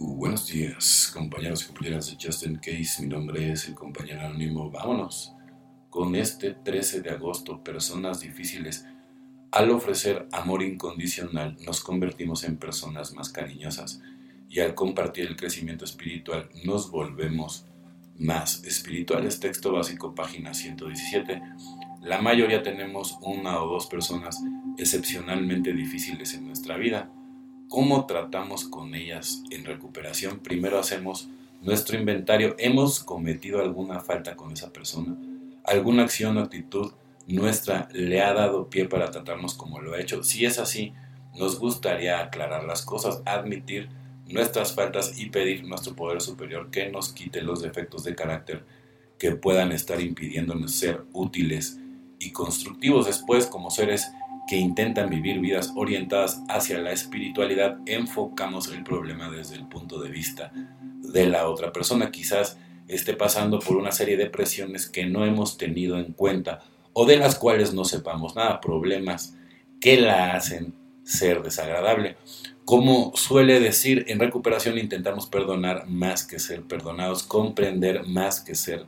buenos días, compañeros y compañeras de Justin Case. Mi nombre es el compañero anónimo. Vámonos con este 13 de agosto, personas difíciles. Al ofrecer amor incondicional, nos convertimos en personas más cariñosas y al compartir el crecimiento espiritual, nos volvemos más espirituales. Texto básico, página 117. La mayoría tenemos una o dos personas excepcionalmente difíciles en nuestra vida cómo tratamos con ellas en recuperación. Primero hacemos nuestro inventario. ¿Hemos cometido alguna falta con esa persona? ¿Alguna acción o actitud nuestra le ha dado pie para tratarnos como lo ha hecho? Si es así, nos gustaría aclarar las cosas, admitir nuestras faltas y pedir nuestro poder superior que nos quite los defectos de carácter que puedan estar impidiéndonos ser útiles y constructivos después como seres que intentan vivir vidas orientadas hacia la espiritualidad, enfocamos el problema desde el punto de vista de la otra persona. Quizás esté pasando por una serie de presiones que no hemos tenido en cuenta o de las cuales no sepamos nada, problemas que la hacen ser desagradable. Como suele decir, en recuperación intentamos perdonar más que ser perdonados, comprender más que ser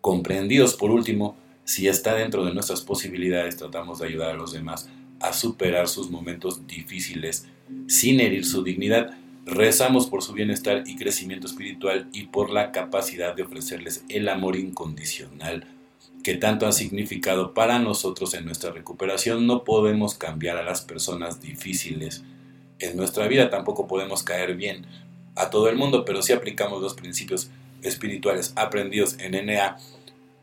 comprendidos. Por último, si está dentro de nuestras posibilidades, tratamos de ayudar a los demás a superar sus momentos difíciles sin herir su dignidad. Rezamos por su bienestar y crecimiento espiritual y por la capacidad de ofrecerles el amor incondicional que tanto ha significado para nosotros en nuestra recuperación. No podemos cambiar a las personas difíciles en nuestra vida, tampoco podemos caer bien a todo el mundo, pero si aplicamos los principios espirituales aprendidos en NA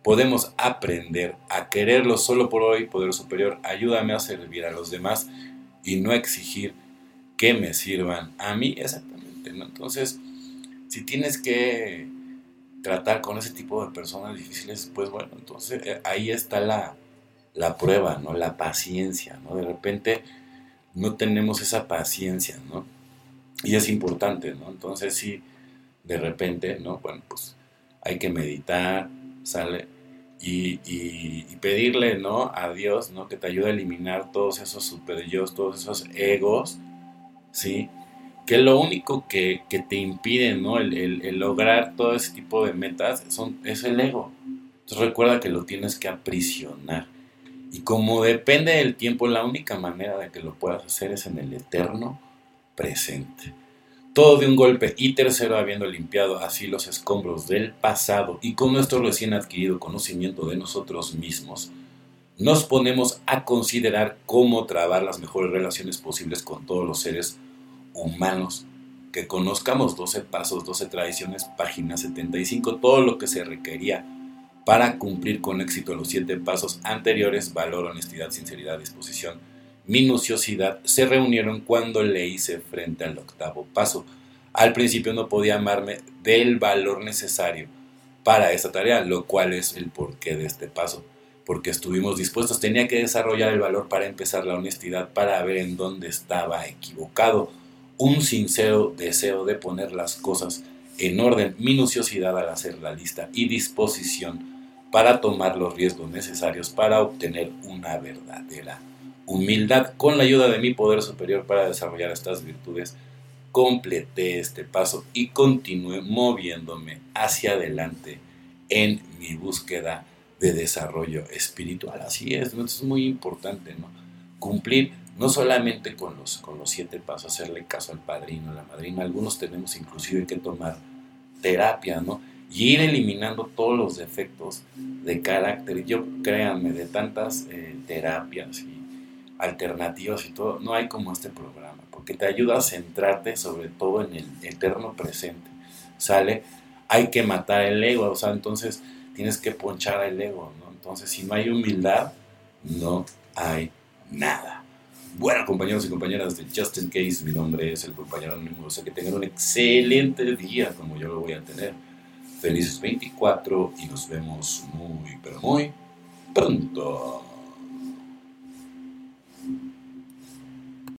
podemos aprender a quererlo solo por hoy, poder superior, ayúdame a servir a los demás y no exigir que me sirvan a mí exactamente. Entonces, si tienes que tratar con ese tipo de personas difíciles, pues bueno, entonces eh, ahí está la, la prueba, ¿no? La paciencia, ¿no? De repente no tenemos esa paciencia, ¿no? Y es importante, ¿no? Entonces sí, de repente, ¿no? Bueno, pues hay que meditar, sale y, pedirle ¿no? a Dios ¿no? que te ayude a eliminar todos esos super todos esos egos, ¿sí? que lo único que, te impide ¿no? el, lograr todo ese tipo de metas son, es el ego. Entonces recuerda que lo tienes que aprisionar. Y como depende del tiempo, la única manera de que lo puedas hacer es en el eterno presente todo de un golpe y tercero habiendo limpiado así los escombros del pasado y con nuestro recién adquirido conocimiento de nosotros mismos, nos ponemos a considerar cómo trabar las mejores relaciones posibles con todos los seres humanos. Que conozcamos 12 pasos, 12 tradiciones, página 75, todo lo que se requería para cumplir con éxito los 7 pasos anteriores, valor, honestidad, sinceridad, disposición, minuciosidad se reunieron cuando le hice frente al octavo paso. Al principio no podía amarme del valor necesario para esta tarea, lo cual es el porqué de este paso, porque estuvimos dispuestos, tenía que desarrollar el valor para empezar la honestidad, para ver en dónde estaba equivocado, un sincero deseo de poner las cosas en orden, minuciosidad al hacer la lista y disposición para tomar los riesgos necesarios para obtener una verdadera humildad con la ayuda de mi poder superior para desarrollar estas virtudes, completé este paso y continué moviéndome hacia adelante en mi búsqueda de desarrollo espiritual. Así es, es muy importante, ¿no? Cumplir no solamente con los, con los siete pasos, hacerle caso al padrino, a la madrina, algunos tenemos inclusive que tomar terapia, ¿no? Y ir eliminando todos los defectos de carácter. Yo, créanme, de tantas eh, terapias y alternativas y todo, no hay como este programa, porque te ayuda a centrarte sobre todo en el eterno presente. ¿Sale? Hay que matar el ego, o sea, entonces tienes que ponchar el ego, ¿no? Entonces, si no hay humildad, no hay nada. Bueno, compañeros y compañeras de Justin Case, mi nombre es el compañero anónimo. O sea, que tengan un excelente día como yo lo voy a tener. Felices 24 y nos vemos muy, pero muy pronto.